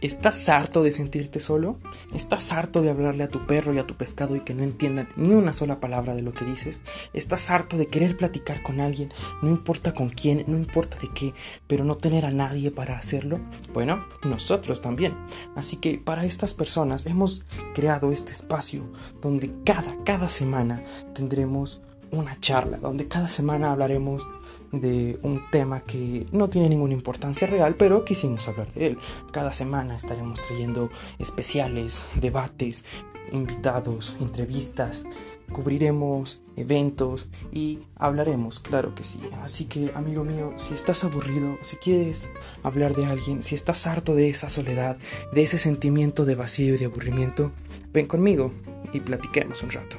¿Estás harto de sentirte solo? ¿Estás harto de hablarle a tu perro y a tu pescado y que no entiendan ni una sola palabra de lo que dices? ¿Estás harto de querer platicar con alguien, no importa con quién, no importa de qué, pero no tener a nadie para hacerlo? Bueno, nosotros también. Así que para estas personas hemos creado este espacio donde cada, cada semana tendremos una charla, donde cada semana hablaremos de un tema que no tiene ninguna importancia real, pero quisimos hablar de él. Cada semana estaremos trayendo especiales, debates, invitados, entrevistas, cubriremos eventos y hablaremos, claro que sí. Así que, amigo mío, si estás aburrido, si quieres hablar de alguien, si estás harto de esa soledad, de ese sentimiento de vacío y de aburrimiento, ven conmigo y platiquemos un rato.